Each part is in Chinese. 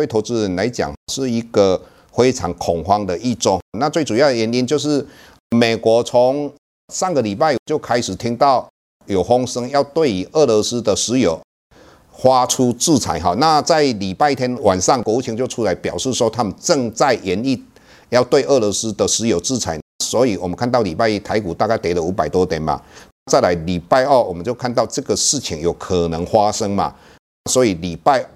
对投资人来讲，是一个非常恐慌的一周。那最主要的原因就是，美国从上个礼拜就开始听到有风声，要对于俄罗斯的石油发出制裁。哈，那在礼拜天晚上，国务卿就出来表示说，他们正在研议要对俄罗斯的石油制裁。所以我们看到礼拜一台股大概跌了五百多点嘛。再来礼拜二，我们就看到这个事情有可能发生嘛。所以礼拜。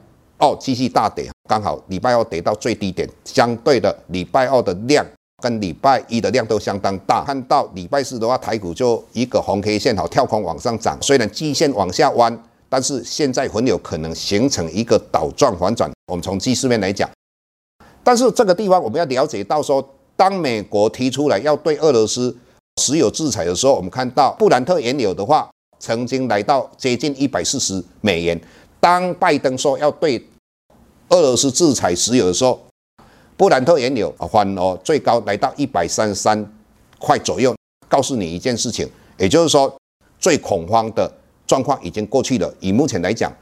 哦，继续大跌，刚好礼拜二跌到最低点，相对的礼拜二的量跟礼拜一的量都相当大。看到礼拜四的话，台股就一个红 K 线，好跳空往上涨，虽然季线往下弯，但是现在很有可能形成一个倒状反转。我们从技术面来讲，但是这个地方我们要了解到说，当美国提出来要对俄罗斯石油制裁的时候，我们看到布兰特原油的话，曾经来到接近一百四十美元。当拜登说要对俄罗斯制裁石油的时候，布兰特原油啊反而最高来到一百三十三块左右。告诉你一件事情，也就是说，最恐慌的状况已经过去了。以目前来讲，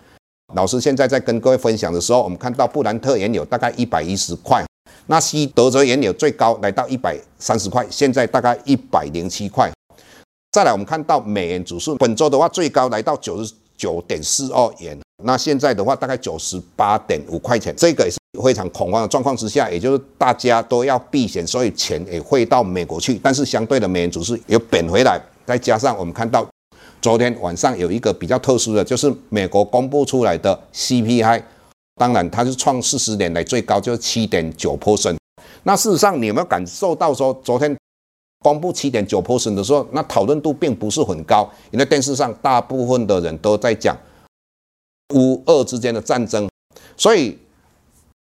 老师现在在跟各位分享的时候，我们看到布兰特原油大概一百一十块，那西德州原油最高来到一百三十块，现在大概一百零七块。再来，我们看到美元指数本周的话，最高来到九十九点四二元。那现在的话，大概九十八点五块钱，这个也是非常恐慌的状况之下，也就是大家都要避险，所以钱也会到美国去。但是相对的，美元指数又贬回来，再加上我们看到昨天晚上有一个比较特殊的，就是美国公布出来的 CPI，当然它是创四十年来最高，就是七点九 percent。那事实上，你有没有感受到说，昨天公布七点九 percent 的时候，那讨论度并不是很高，因为电视上大部分的人都在讲。乌俄之间的战争，所以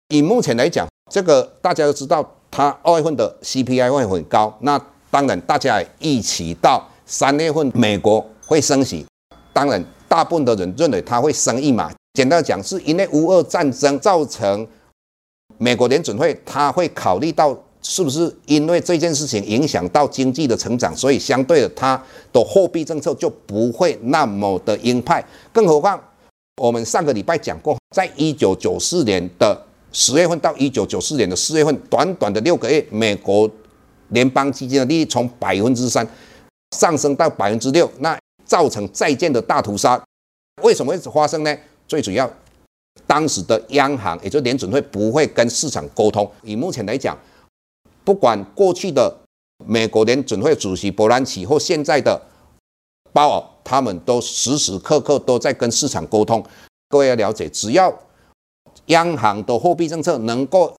以目前来讲，这个大家都知道，它二月份的 CPI 会很高。那当然，大家也预期到三月份美国会升息。当然，大部分的人认为它会升一码。简单讲，是因为乌俄战争造成美国联准会，它会考虑到是不是因为这件事情影响到经济的成长，所以相对的，它的货币政策就不会那么的鹰派。更何况。我们上个礼拜讲过，在一九九四年的十月份到一九九四年的四月份，短短的六个月，美国联邦基金的利率从百分之三上升到百分之六，那造成债券的大屠杀。为什么会发生呢？最主要，当时的央行，也就联准会，不会跟市场沟通。以目前来讲，不管过去的美国联准会主席伯南奇或现在的包尔。他们都时时刻刻都在跟市场沟通。各位要了解，只要央行的货币政策能够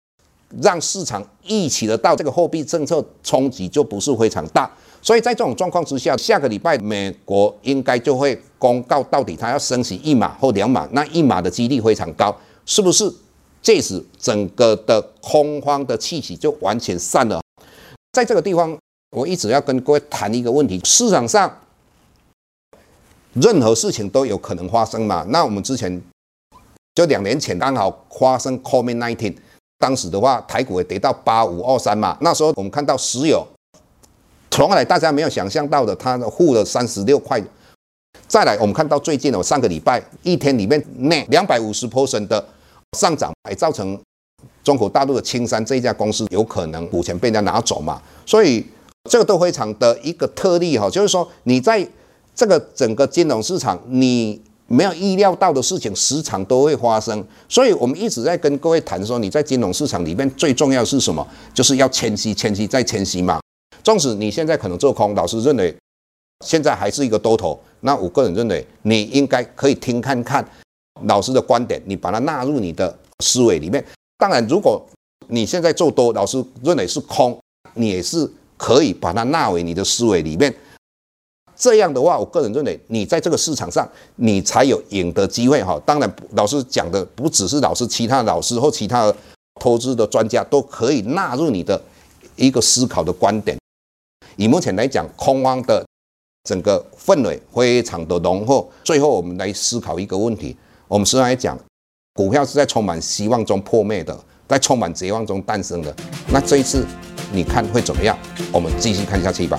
让市场预期得到这个货币政策冲击就不是非常大。所以在这种状况之下，下个礼拜美国应该就会公告到底它要升息一码或两码，那一码的几率非常高，是不是？这时整个的恐慌的气息就完全散了。在这个地方，我一直要跟各位谈一个问题：市场上。任何事情都有可能发生嘛？那我们之前就两年前刚好发生 COVID-19，当时的话台股也跌到八五二三嘛。那时候我们看到石油，从来大家没有想象到的，它负了三十六块。再来，我们看到最近的上个礼拜一天里面那两百五十 percent 的上涨，还造成中国大陆的青山这一家公司有可能股权被人家拿走嘛。所以这个都非常的一个特例哈，就是说你在。这个整个金融市场，你没有意料到的事情，时常都会发生。所以我们一直在跟各位谈说，你在金融市场里面最重要是什么？就是要谦虚，谦虚再谦虚嘛。纵使你现在可能做空，老师认为现在还是一个多头。那我个人认为，你应该可以听看看老师的观点，你把它纳入你的思维里面。当然，如果你现在做多，老师认为是空，你也是可以把它纳为你的思维里面。这样的话，我个人认为，你在这个市场上，你才有赢的机会哈。当然，老师讲的不只是老师，其他老师或其他投资的专家都可以纳入你的一个思考的观点。以目前来讲，空方的整个氛围非常的浓厚。最后，我们来思考一个问题：我们实际上来讲，股票是在充满希望中破灭的，在充满绝望中诞生的。那这一次，你看会怎么样？我们继续看下去吧。